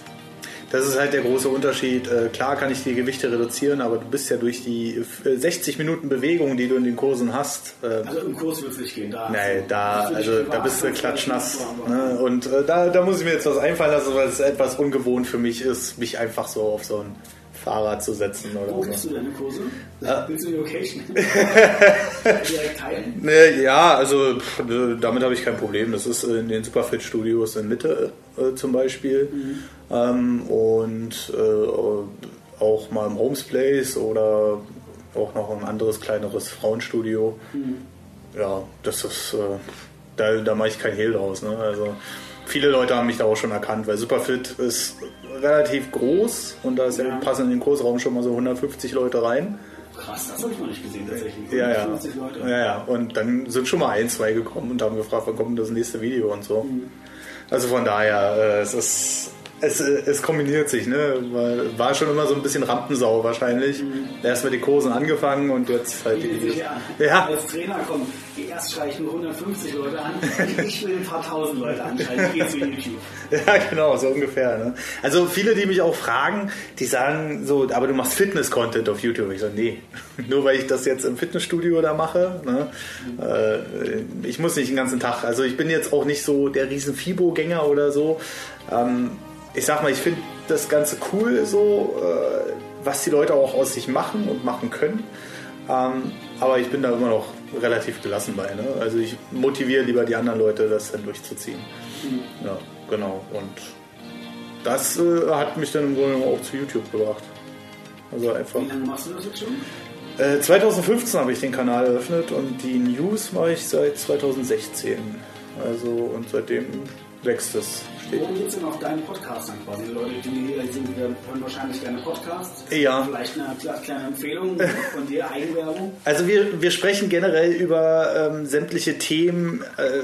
Das ist halt der große Unterschied. Äh, klar kann ich die Gewichte reduzieren, aber du bist ja durch die äh, 60 Minuten Bewegung, die du in den Kursen hast, äh, Also im Kurs wird es nicht gehen. Da Nee, da, also da bist du klatschnass. Ne? Und äh, da, da muss ich mir jetzt was einfallen lassen, weil es etwas ungewohnt für mich ist, mich einfach so auf so ein Fahrrad zu setzen Wo oder gibst so. du deine Kurse? Ja. Willst du die Location? [laughs] Direkt teilen? Ne, ja, also äh, damit habe ich kein Problem. Das ist in den Superfit-Studios in Mitte äh, zum Beispiel. Ähm, und äh, auch mal im Homes Place oder auch noch ein anderes kleineres Frauenstudio. Ja, das ist, äh, da, da mache ich kein Hehl draus. Ne? Also viele Leute haben mich da auch schon erkannt, weil Superfit ist relativ groß und da ja. Passen in den Kursraum schon mal so 150 Leute rein. Krass, das habe ich noch nicht gesehen tatsächlich. Ja, ja. 50 Leute. ja, ja. Und dann sind schon mal ein, zwei gekommen und haben gefragt, wann kommt das nächste Video und so. Also von daher, äh, es ist. Es, äh, es kombiniert sich, ne? War schon immer so ein bisschen Rampensau wahrscheinlich. Erst mit den Kursen angefangen und jetzt halt die an. Ja. Als Trainer kommen, erst schreie ich nur 150 Leute an, [laughs] ich will ein paar tausend Leute anschreiben, ich gehe zu YouTube. [laughs] Ja, genau, so ungefähr. Ne? Also viele, die mich auch fragen, die sagen so, aber du machst Fitness-Content auf YouTube. Ich sage, nee, [laughs] nur weil ich das jetzt im Fitnessstudio da mache. Ne? Äh, ich muss nicht den ganzen Tag, also ich bin jetzt auch nicht so der riesen Fibo-Gänger oder so. Ähm, ich sag mal, ich finde das Ganze cool so, äh, was die Leute auch aus sich machen und machen können. Ähm, aber ich bin da immer noch relativ gelassen bei. Ne? Also ich motiviere lieber die anderen Leute, das dann durchzuziehen. Ja, genau. Und das äh, hat mich dann im Grunde genommen auch zu YouTube gebracht. Also einfach. Wie lange machst du das jetzt schon? Äh, 2015 habe ich den Kanal eröffnet und die News mache ich seit 2016. Also und seitdem wächst es. Worum geht es denn auf deinen Podcast dann quasi? Leute, die hier sind, hören wahrscheinlich gerne Podcasts. Ja. Vielleicht eine kleine Empfehlung von dir, Eigenwerbung. [laughs] Also wir, wir sprechen generell über ähm, sämtliche Themen. Äh,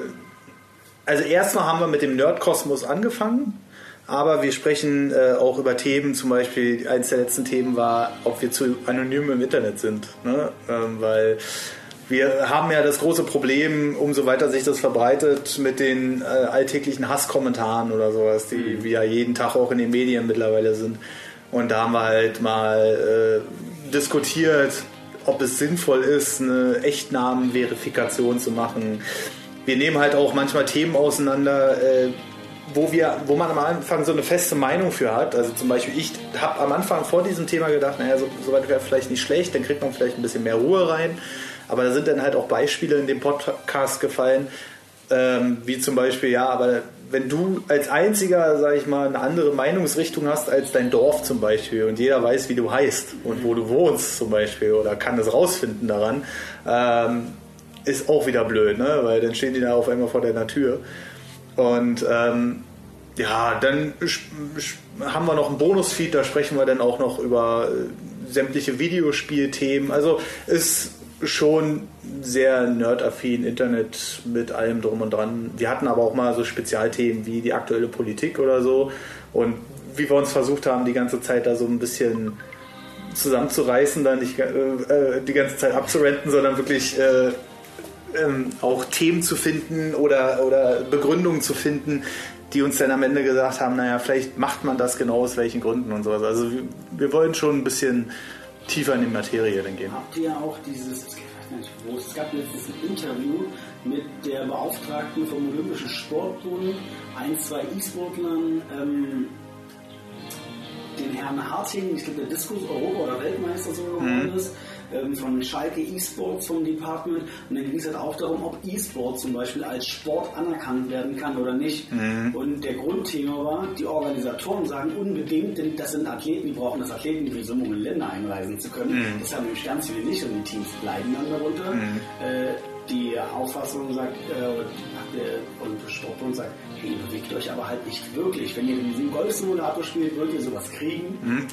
also erstmal haben wir mit dem Nerdkosmos angefangen. Aber wir sprechen äh, auch über Themen, zum Beispiel eines der letzten Themen war, ob wir zu anonym im Internet sind. Ne? Ähm, weil wir haben ja das große Problem, umso weiter sich das verbreitet, mit den äh, alltäglichen Hasskommentaren oder sowas, die mhm. wir ja jeden Tag auch in den Medien mittlerweile sind. Und da haben wir halt mal äh, diskutiert, ob es sinnvoll ist, eine Echtnamenverifikation zu machen. Wir nehmen halt auch manchmal Themen auseinander, äh, wo, wir, wo man am Anfang so eine feste Meinung für hat. Also zum Beispiel, ich habe am Anfang vor diesem Thema gedacht, naja, so, so weit wäre vielleicht nicht schlecht, dann kriegt man vielleicht ein bisschen mehr Ruhe rein. Aber da sind dann halt auch Beispiele in dem Podcast gefallen, ähm, wie zum Beispiel, ja, aber wenn du als einziger, sag ich mal, eine andere Meinungsrichtung hast als dein Dorf zum Beispiel und jeder weiß, wie du heißt und wo du wohnst zum Beispiel oder kann es rausfinden daran, ähm, ist auch wieder blöd, ne? weil dann stehen die da auf einmal vor deiner Tür. Und ähm, ja, dann haben wir noch einen Bonusfeed, da sprechen wir dann auch noch über äh, sämtliche Videospielthemen. Also ist schon sehr nerdaffin, Internet mit allem drum und dran. Wir hatten aber auch mal so Spezialthemen wie die aktuelle Politik oder so. Und wie wir uns versucht haben, die ganze Zeit da so ein bisschen zusammenzureißen, dann nicht äh, äh, die ganze Zeit abzurenten, sondern wirklich äh, ähm, auch Themen zu finden oder, oder Begründungen zu finden, die uns dann am Ende gesagt haben, naja, vielleicht macht man das genau aus welchen Gründen und sowas. Also wir, wir wollen schon ein bisschen tiefer in die Materie dann gehen. Habt ihr auch dieses, wo, es gab letztens ein Interview mit der Beauftragten vom Olympischen Sportbund, ein, zwei E-Sportlern, ähm, den Herrn Harting, ich glaube der Diskus Europa- oder Weltmeister so geworden mhm. ist, ähm, von Schalke E-Sports vom Department und dann ging es halt auch darum, ob E-Sport zum Beispiel als Sport anerkannt werden kann oder nicht. Mhm. Und der Grundthema war, die Organisatoren sagen unbedingt, denn das sind Athleten, die brauchen das Athleten, die Visum, um in Länder einreisen zu können. Mhm. Das haben nämlich ganz viele nicht und die Teams bleiben dann darunter. Mhm. Äh, die Auffassung sagt, äh, der Olympische Sportbund sagt, hey, bewegt euch aber halt nicht wirklich. Wenn ihr in diesem Golfsimulator spielt, wollt ihr sowas kriegen. Mhm.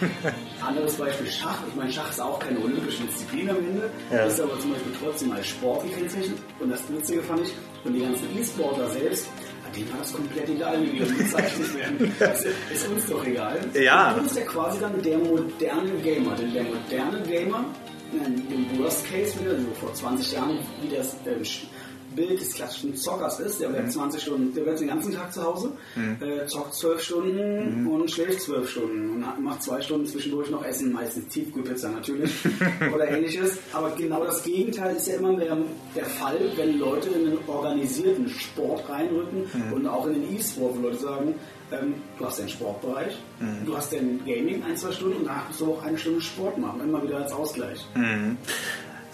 [laughs] Anderes Beispiel Schach. Ich meine, Schach ist auch keine olympische Disziplin am Ende, ja. ist aber zum Beispiel trotzdem als Sport gekennzeichnet. Und das Witzige fand ich, und die ganzen E-Sportler selbst, denen war das komplett egal, wie wir bezeichnet [laughs] werden. Das ist uns doch egal. Ja. Und du bist ja quasi dann der moderne Gamer. Denn der moderne Gamer, im Worst Case wieder, also vor 20 Jahren, wie das ähm, Bild des klassischen Zockers ist. Der bleibt 20 mhm. Stunden, der bleibt den ganzen Tag zu Hause, mhm. äh, zockt 12 Stunden mhm. und schläft 12 Stunden und macht zwei Stunden zwischendurch noch Essen, meistens Tiefkühlpizza natürlich [laughs] oder ähnliches. Aber genau das Gegenteil ist ja immer mehr der Fall, wenn Leute in einen organisierten Sport reinrücken mhm. und auch in den E-Sport, wo Leute sagen, ähm, du hast den Sportbereich, mhm. du hast den Gaming ein, zwei Stunden und danach musst du auch eine Stunde Sport machen, immer wieder als Ausgleich. Mhm.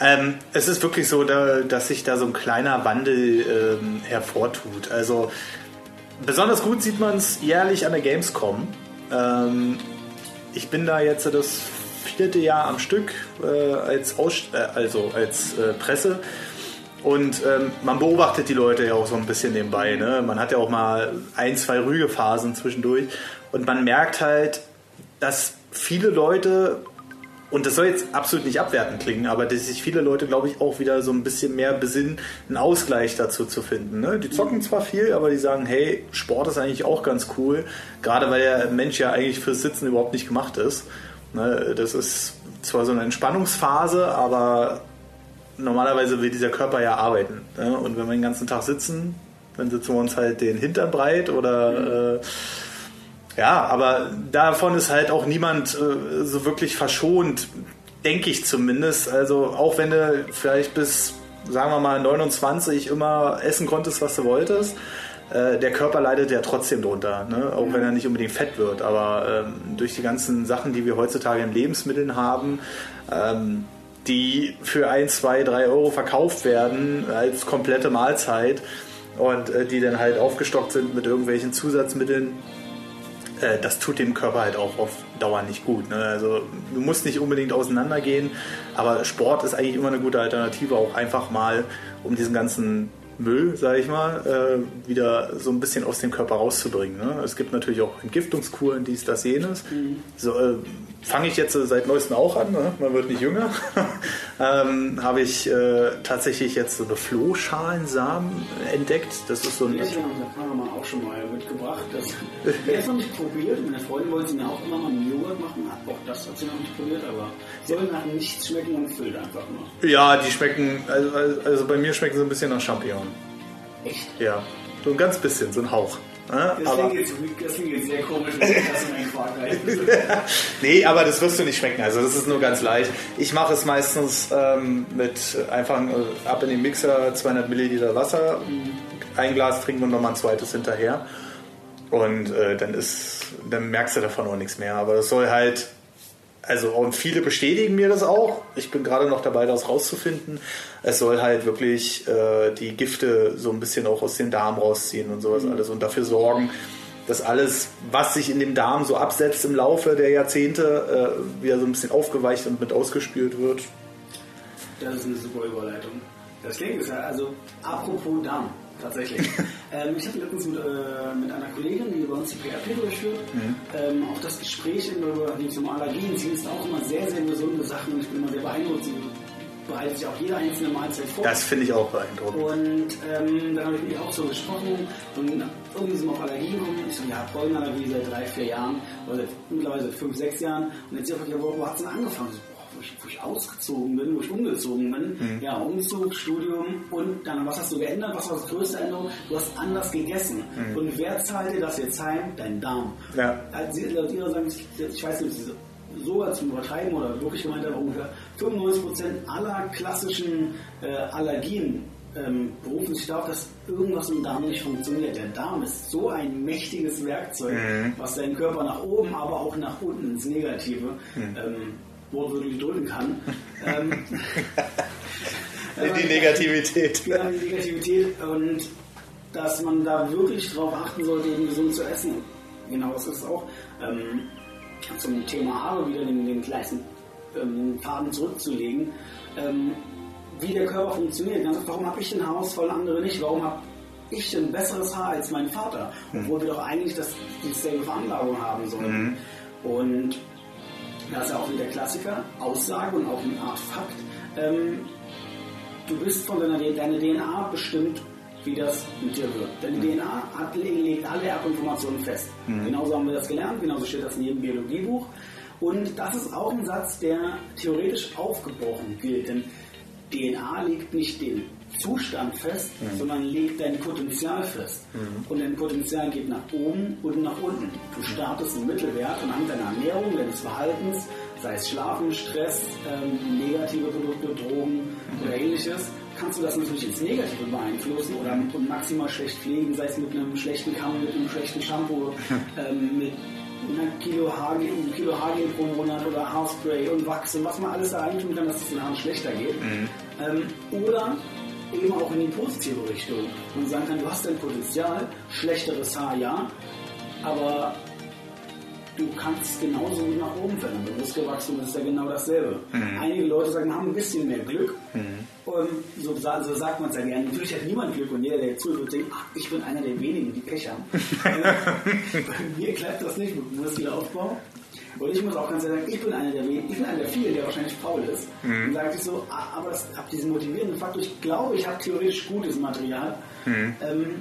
Ähm, es ist wirklich so, da, dass sich da so ein kleiner Wandel ähm, hervortut. Also besonders gut sieht man es jährlich an der Gamescom. Ähm, ich bin da jetzt das vierte Jahr am Stück äh, als, Aus äh, also als äh, Presse. Und ähm, man beobachtet die Leute ja auch so ein bisschen nebenbei. Ne? Man hat ja auch mal ein, zwei Rügephasen zwischendurch. Und man merkt halt, dass viele Leute und das soll jetzt absolut nicht abwertend klingen, aber dass sich viele Leute, glaube ich, auch wieder so ein bisschen mehr besinnen, einen Ausgleich dazu zu finden. Ne? Die zocken zwar viel, aber die sagen, hey, Sport ist eigentlich auch ganz cool, gerade weil der Mensch ja eigentlich fürs Sitzen überhaupt nicht gemacht ist. Ne? Das ist zwar so eine Entspannungsphase, aber normalerweise will dieser Körper ja arbeiten. Ne? Und wenn wir den ganzen Tag sitzen, dann sitzen wir uns halt den Hintern breit oder... Äh, ja, aber davon ist halt auch niemand äh, so wirklich verschont, denke ich zumindest. Also auch wenn du vielleicht bis, sagen wir mal, 29 immer essen konntest, was du wolltest, äh, der Körper leidet ja trotzdem drunter, ne? auch wenn er nicht unbedingt fett wird. Aber ähm, durch die ganzen Sachen, die wir heutzutage in Lebensmitteln haben, ähm, die für 1, 2, 3 Euro verkauft werden als komplette Mahlzeit und äh, die dann halt aufgestockt sind mit irgendwelchen Zusatzmitteln, äh, das tut dem Körper halt auch auf Dauer nicht gut. Ne? Also du musst nicht unbedingt auseinandergehen, aber Sport ist eigentlich immer eine gute Alternative, auch einfach mal, um diesen ganzen Müll, sage ich mal, äh, wieder so ein bisschen aus dem Körper rauszubringen. Ne? Es gibt natürlich auch Entgiftungskuren, dies, das, jenes. Mhm. So, äh, fange ich jetzt seit neuestem auch an, ne? man wird nicht jünger. [laughs] ähm, Habe ich äh, tatsächlich jetzt so eine Flohschalensamen entdeckt. Das ist so ein. Ja, ich habe mal auch schon mal mitgebracht. Das, [laughs] wer noch nicht probiert? Meine Freundin wollte sie mir auch immer mal einen Joghurt machen. Auch das hat sie noch nicht probiert, aber soll nach nichts schmecken und füllt einfach nur. Ja, die schmecken, also, also bei mir schmecken sie ein bisschen nach Champignon. Echt? Ja, so ein ganz bisschen, so ein Hauch. Ja, das, aber, klingt jetzt, das klingt jetzt sehr komisch, wenn das einen Quark [laughs] Nee, aber das wirst du nicht schmecken. Also das ist nur ganz leicht. Ich mache es meistens ähm, mit einfach äh, ab in den Mixer 200 Milliliter Wasser, mhm. ein Glas trinken und nochmal ein zweites hinterher. Und äh, dann ist, dann merkst du davon auch nichts mehr. Aber das soll halt also und viele bestätigen mir das auch. Ich bin gerade noch dabei, das rauszufinden. Es soll halt wirklich äh, die Gifte so ein bisschen auch aus dem Darm rausziehen und sowas mhm. alles und dafür sorgen, dass alles, was sich in dem Darm so absetzt im Laufe der Jahrzehnte, äh, wieder so ein bisschen aufgeweicht und mit ausgespült wird. Das ist eine super Überleitung. Das klingt ja, also apropos Darm tatsächlich. [laughs] ähm, ich hatte letztens mit, äh, mit, einer Kollegin, die bei uns die PRP durchführt, mhm. ähm, auch das Gespräch über die zum Allergien. Sie ist auch immer sehr, sehr gesunde Sachen und ich bin immer sehr beeindruckt. Sie bereitet sich auch jede einzelne Mahlzeit vor. Das finde ich auch beeindruckend. Und ähm, dann habe ich mit ihr auch so gesprochen und irgendwie sind wir auf Allergien gekommen. Ich so, ja, Pollenallergie seit drei, vier Jahren oder seit mittlerweile seit fünf, sechs Jahren. Und jetzt auch, ja, wo, wo hat es denn angefangen? Wo ich, wo ich ausgezogen bin, wo ich umgezogen bin. Mhm. Ja, Umzug, Studium und dann, was hast du geändert? Was war das größte Änderung? Du hast anders gegessen. Mhm. Und wer zahlt dir das jetzt heim? Dein Darm. Ja. Also, laut ihrer sagen, ich weiß nicht, so als übertreiben oder wirklich gemeint haben, ungefähr 95% aller klassischen äh, Allergien ähm, berufen sich darauf, dass irgendwas im Darm nicht funktioniert. Der Darm ist so ein mächtiges Werkzeug, mhm. was deinen Körper nach oben, aber auch nach unten ins Negative mhm. ähm, wortwörtlich drücken kann. [laughs] ähm, die Negativität. Ja, die Negativität und dass man da wirklich darauf achten sollte, eben gesund zu essen. Genau, das ist auch ähm, zum Thema Haare wieder den, den gleichen ähm, Faden zurückzulegen. Ähm, wie der Körper funktioniert. Ganz warum habe ich den Haarausfall, andere nicht? Warum habe ich ein besseres Haar als mein Vater? Mhm. Obwohl wir doch eigentlich das, dieselbe Veranlagung haben sollen. Mhm. Und das ist ja auch wieder Klassiker, Aussage und auch eine Art Fakt. Ähm, du bist von deiner deine DNA bestimmt, wie das mit dir wird. Deine mhm. DNA hat, legt alle Erbinformationen fest. Mhm. Genauso haben wir das gelernt, genauso steht das in jedem Biologiebuch. Und das ist auch ein Satz, der theoretisch aufgebrochen gilt, denn DNA legt nicht den Zustand fest, mhm. sondern legt dein Potenzial fest. Mhm. Und dein Potenzial geht nach oben und nach unten. Du startest im Mittelwert und anhand deiner Ernährung, deines Verhaltens, sei es Schlafen, Stress, ähm, negative Produkte, Drogen mhm. oder ähnliches, kannst du das natürlich ins Negative beeinflussen oder und maximal schlecht pflegen, sei es mit einem schlechten Kamm, mit einem schlechten Shampoo, [laughs] ähm, mit einer Kilo Haargel, Kilo Haargel pro Monat oder Haarspray und Wachs und was man alles da reintun kann, dass es den Haaren schlechter geht. Mhm. Ähm, oder eben auch in die positive Richtung und sagen kann, du hast dein Potenzial, schlechteres Haar ja, aber du kannst genauso gut nach oben verändern. Du Muskelwachstum ist ja genau dasselbe. Mhm. Einige Leute sagen, haben ein bisschen mehr Glück. Mhm. Und so, so sagt man es ja gerne. Natürlich hat niemand Glück und jeder, der zuhört, wird denken, ach, ich bin einer der wenigen, die Pech haben. [laughs] Bei mir klappt das nicht mit Muskelaufbau. Und ich muss auch ganz ehrlich sagen, ich bin einer der wenigen, ich bin einer der vielen, der wahrscheinlich faul ist. Mhm. Und sage ich so, ah, aber ich habe diesen motivierenden Faktor, ich glaube, ich habe theoretisch gutes Material, mhm. ähm,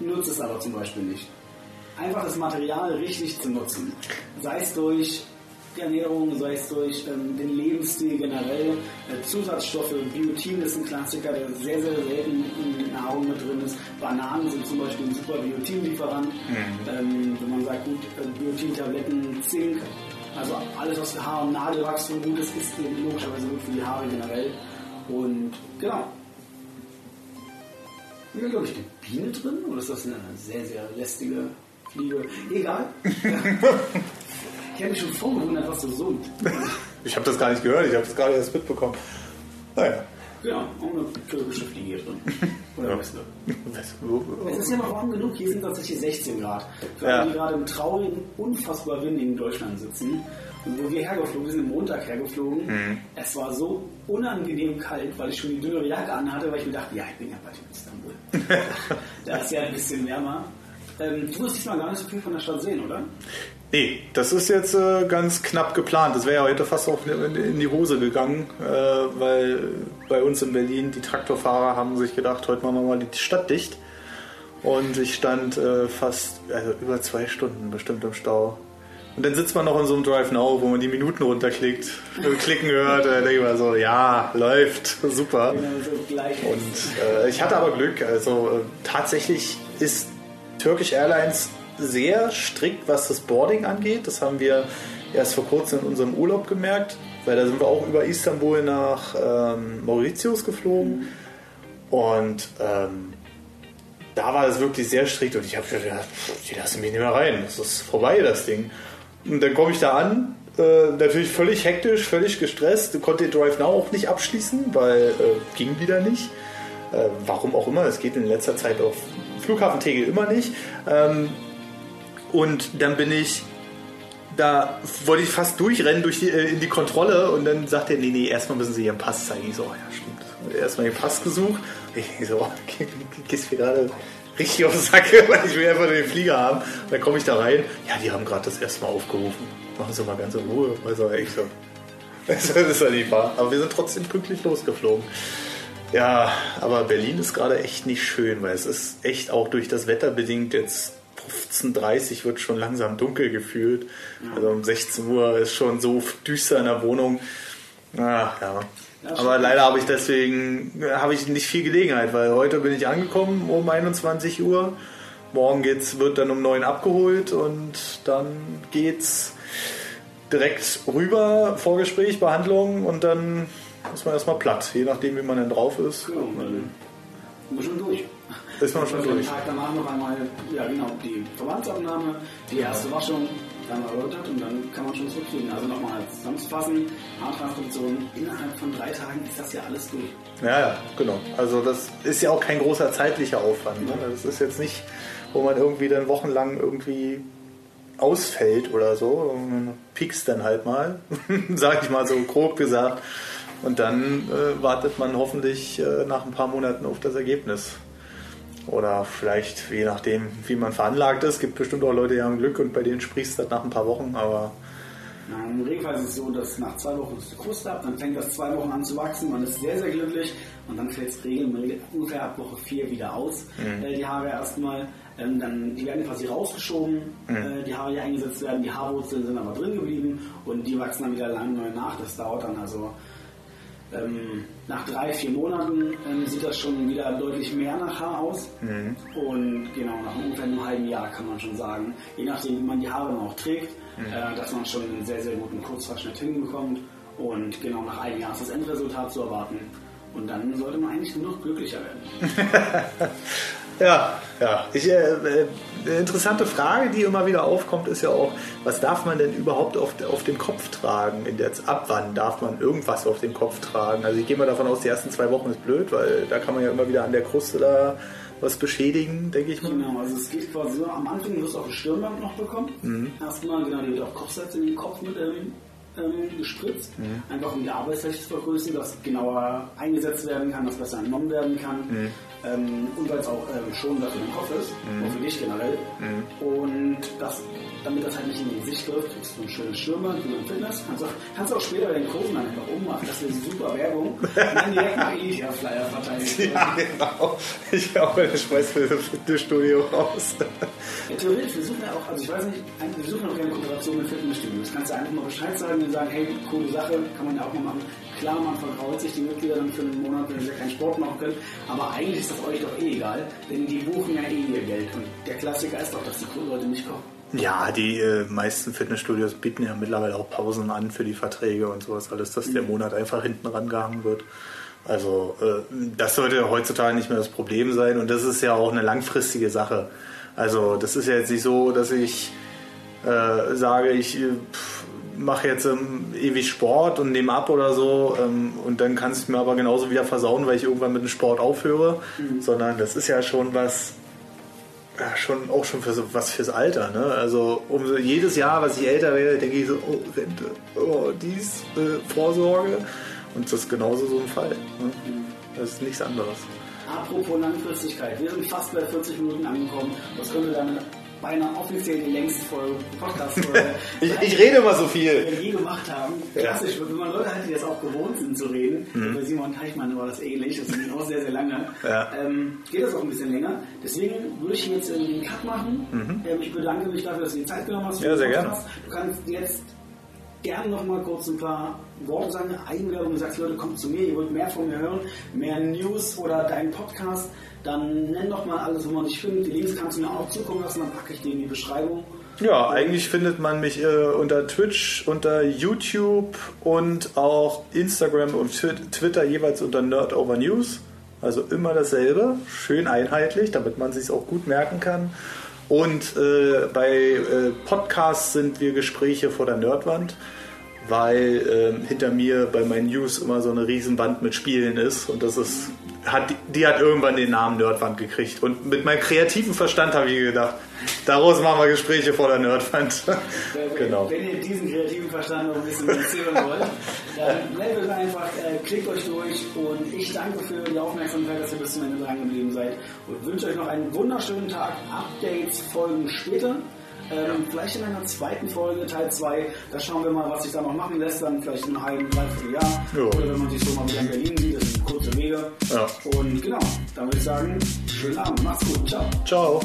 nutze es aber zum Beispiel nicht. Einfach das Material richtig zu nutzen. Sei es durch die Ernährung, sei es durch ähm, den Lebensstil generell, äh, Zusatzstoffe, Biotin ist ein Klassiker, der sehr, sehr selten in Nahrung mit drin ist. Bananen sind zum Beispiel ein super Biotin-Lieferant. Mhm. Ähm, wenn man sagt, gut, äh, Biotin-Tabletten, Zink, also alles, was für Haar- und Nadelwachstum gut ist, ist eben logischerweise gut für die Haare generell. Und genau. Hier glaube ich, die Biene drin oder ist das eine sehr, sehr lästige Fliege? Egal. [laughs] [laughs] ich habe mich schon vorgewundert, was so [laughs] summt. ich habe das gar nicht gehört, ich habe es gerade erst mitbekommen. Naja. Ja, auch eine türkische Fliege drin. Oder wo, [laughs] Es ist ja noch warm genug, hier sind tatsächlich 16 Grad. Für Ja. alle, die gerade im traurigen, unfassbar windigen Deutschland sitzen. Und wo wir hergeflogen sind, am Montag hergeflogen, Mhm. es war so unangenehm kalt, weil ich schon die dünnere Jacke anhatte, weil ich mir dachte, ja, ich bin ja bald in Istanbul. [laughs] da ist ja ein bisschen wärmer. Ähm, du wirst diesmal gar nicht so viel von der Stadt sehen, oder? Nee, das ist jetzt äh, ganz knapp geplant. Das wäre ja heute fast auch in, die Hose gegangen, äh, weil bei uns in Berlin die Traktorfahrer haben sich gedacht, heute machen wir mal die Stadt dicht. Und ich stand äh, fast, also über zwei Stunden bestimmt im Stau. Und dann sitzt man noch in so einem Drive Now, wo man die Minuten runterklickt, äh, klicken hört, da denke ich mal so, ja, läuft, [laughs] super. Genau, so. Und äh, ich hatte aber Glück. Also äh, tatsächlich ist Turkish Airlines sehr strikt, was das Boarding angeht. Das haben wir erst vor kurzem in unserem Urlaub gemerkt, weil da sind wir auch über Istanbul nach ähm, Mauritius geflogen. Und ähm, da war es wirklich sehr strikt und ich habe gedacht, die lassen mich nicht mehr rein. Das ist vorbei, das Ding. Und dann komme ich da an, äh, natürlich völlig hektisch, völlig gestresst, konnte den Drive Now auch nicht abschließen, weil äh, ging wieder nicht. Äh, warum auch immer, es geht in letzter Zeit auf Flughafen Tegel immer nicht. Ähm, und dann bin ich, da wollte ich fast durchrennen durch die, äh, in die Kontrolle und dann sagt er, nee, nee, erstmal müssen Sie Ihren Pass zeigen. Ich so, oh, ja, stimmt. Erstmal den Pass gesucht. Ich so, oh, gehst mir gerade richtig auf den Sack, [laughs] weil ich will einfach nur den Flieger haben. Und dann komme ich da rein. Ja, die haben gerade das erste Mal aufgerufen. Machen Sie mal ganz in Ruhe. Also, ich so, [laughs] das ist ja nicht wahr. Aber wir sind trotzdem pünktlich losgeflogen. Ja, aber Berlin ist gerade echt nicht schön, weil es ist echt auch durch das Wetter bedingt jetzt 15.30 wird schon langsam dunkel gefühlt. Also um 16 Uhr ist schon so düster in der Wohnung. Ah, ja. Aber leider habe ich deswegen habe ich nicht viel Gelegenheit, weil heute bin ich angekommen um 21 Uhr. Morgen geht's, wird dann um 9 abgeholt und dann geht's direkt rüber, Vorgespräch, Behandlung und dann ist man erstmal platt, je nachdem wie man dann drauf ist. Genau, dann wir schon durch. Ist man schon durch. Tag danach noch einmal, ja genau, die Verbandsabnahme, die erste Waschung, dann erläutert und dann kann man schon zurückfliegen. Also nochmal zusammenzufassen, Haartransproduktion, innerhalb von drei Tagen ist das ja alles durch. Ja, ja, genau. Also das ist ja auch kein großer zeitlicher Aufwand. Ne? Das ist jetzt nicht, wo man irgendwie dann wochenlang irgendwie ausfällt oder so. Man piekst dann halt mal, [laughs] sag ich mal so grob gesagt. Und dann äh, wartet man hoffentlich äh, nach ein paar Monaten auf das Ergebnis. Oder vielleicht, je nachdem, wie man veranlagt ist, gibt bestimmt auch Leute, die haben Glück und bei denen sprießt das nach ein paar Wochen, aber Na, Im Regelfall ist es so, dass nach zwei Wochen ist die Kruste ab, dann fängt das zwei Wochen an zu wachsen, man ist sehr, sehr glücklich und dann fällt es regelmäßig ungefähr ab Woche vier wieder aus, äh, die Haare erstmal. Ähm, dann, die werden quasi rausgeschoben, äh, die Haare, die eingesetzt werden, die Haarwurzeln sind aber drin geblieben und die wachsen dann wieder lang neu nach. Das dauert dann also ähm, nach drei, vier Monaten ähm, sieht das schon wieder deutlich mehr nach Haar aus. Und genau, nach ungefähr einem halben Jahr kann man schon sagen, je nachdem, wie man die Haare dann auch trägt, äh, dass man schon einen sehr, sehr guten Kurzverschnitt hinbekommt. Und genau nach einem Jahr ist das Endresultat zu erwarten. Und dann sollte man eigentlich nur noch glücklicher werden. [laughs] Ja, ja. Ich, äh, äh, eine interessante Frage, die immer wieder aufkommt, ist ja auch, was darf man denn überhaupt auf, auf dem Kopf tragen? In der, ab wann darf man irgendwas auf dem Kopf tragen? Also ich gehe mal davon aus, die ersten zwei Wochen ist blöd, weil da kann man ja immer wieder an der Kruste da was beschädigen, denke ich mal. Genau, also es geht quasi so, am Anfang wirst du auch eine Stirnband noch bekommen. Erstmal, genau, die wird auch Kopfsalz in den Kopf mit ähm, ähm, gespritzt. Einfach um die Arbeitsfläche zu vergrößern, dass genauer eingesetzt werden kann, dass besser entnommen werden kann. Ähm, und weil es auch ähm, schonender für den Kopf ist, und für dich generell. Und das, damit das halt nicht in die Gesicht läuft, kriegst du ein schönes Stirnband, wie beim Fitness. Kannst auch, kannst auch später bei den Kurven dann einfach ummachen, das ist super Werbung. [laughs] Und dann direkt nach Ilya-Flyer verteilen. [laughs] Ja, genau. Ich auch eine Schmeiß für das Fitnessstudio raus. Ja, theoretisch, wir suchen ja auch, also ich weiß nicht, wir suchen auch keine Kooperation mit Fitnessstudios. Kannst du einfach mal Bescheid sagen und sagen, hey, coole Sache, kann man ja auch mal machen. Klar, man vertraut sich die Mitglieder dann für einen Monat, wenn sie keinen Sport machen können, aber eigentlich ist das euch doch eh egal, denn die buchen ja eh ihr Geld. Und der Klassiker ist doch, dass die Leute nicht kommen. Ja, die äh, meisten Fitnessstudios bieten ja mittlerweile auch Pausen an für die Verträge und sowas alles, dass der Monat einfach hinten rangehangen wird. Also äh, das sollte heutzutage nicht mehr das Problem sein und das ist ja auch eine langfristige Sache. Also das ist ja jetzt nicht so, dass ich äh, sage, ich äh, mache jetzt ähm, ewig Sport und nehme ab oder so ähm, und dann kann es mir aber genauso wieder versauen, weil ich irgendwann mit dem Sport aufhöre, mhm. sondern das ist ja schon was, ja, schon auch schon für so, was fürs Alter. Ne? Also um, jedes Jahr, was ich älter werde, denke ich so, oh, Rente, oh, dies, äh, Vorsorge und das ist genauso so ein Fall. Ne? Das ist nichts anderes. Apropos Langfristigkeit, wir sind fast bei 40 Minuten angekommen. Was können wir dann beinahe offiziell die längste Folge, Podcast-Folge. [laughs] ich, ich rede immer so viel. Die wir je gemacht haben. Klassisch, ja. wenn man Leute hat, die das auch gewohnt sind zu reden. Mhm. Bei Simon Teichmann war das ähnlich, das ging auch sehr, sehr lange. Ja. Ähm, geht das auch ein bisschen länger. Deswegen würde ich jetzt den Cut machen. Mhm. Ähm, ich bedanke mich dafür, dass du die Zeit genommen hast. Ja, sehr gerne. Du kannst jetzt gerne noch mal kurz ein paar Worte sagen, Eigenwerbung, du sagst, Leute, kommt zu mir, ihr wollt mehr von mir hören, mehr News oder deinen Podcast, dann nenn doch mal alles, wo man dich findet. Die Links kannst du mir auch zukommen lassen, dann packe ich die in die Beschreibung. Ja, eigentlich findet man mich äh, unter Twitch, unter YouTube und auch Instagram und Twitter jeweils unter NerdOverNews. Also immer dasselbe, schön einheitlich, damit man sich auch gut merken kann. Und äh, bei äh, Podcasts sind wir Gespräche vor der Nerdwand weil äh, hinter mir bei meinen News immer so eine Riesenwand mit Spielen ist und das ist hat die hat irgendwann den Namen Nerdwand gekriegt und mit meinem kreativen Verstand habe ich gedacht, daraus machen wir Gespräche vor der Nerdwand. [laughs] genau. Wenn ihr diesen kreativen Verstand noch ein bisschen erzählen wollt, dann meldet einfach, äh, klickt euch durch und ich danke für die Aufmerksamkeit, dass ihr bis zum Ende dran geblieben seid und wünsche euch noch einen wunderschönen Tag. Updates folgen später. Ähm, vielleicht in einer zweiten Folge, Teil 2, da schauen wir mal, was sich da noch machen lässt, dann vielleicht in einem halben, dreiviertel Jahr. Ja. Oder wenn man sich so mal wieder in Berlin sieht, kurze Wege. Ja. Und genau, dann würde ich sagen, schönen Abend, macht's gut, ciao. Ciao.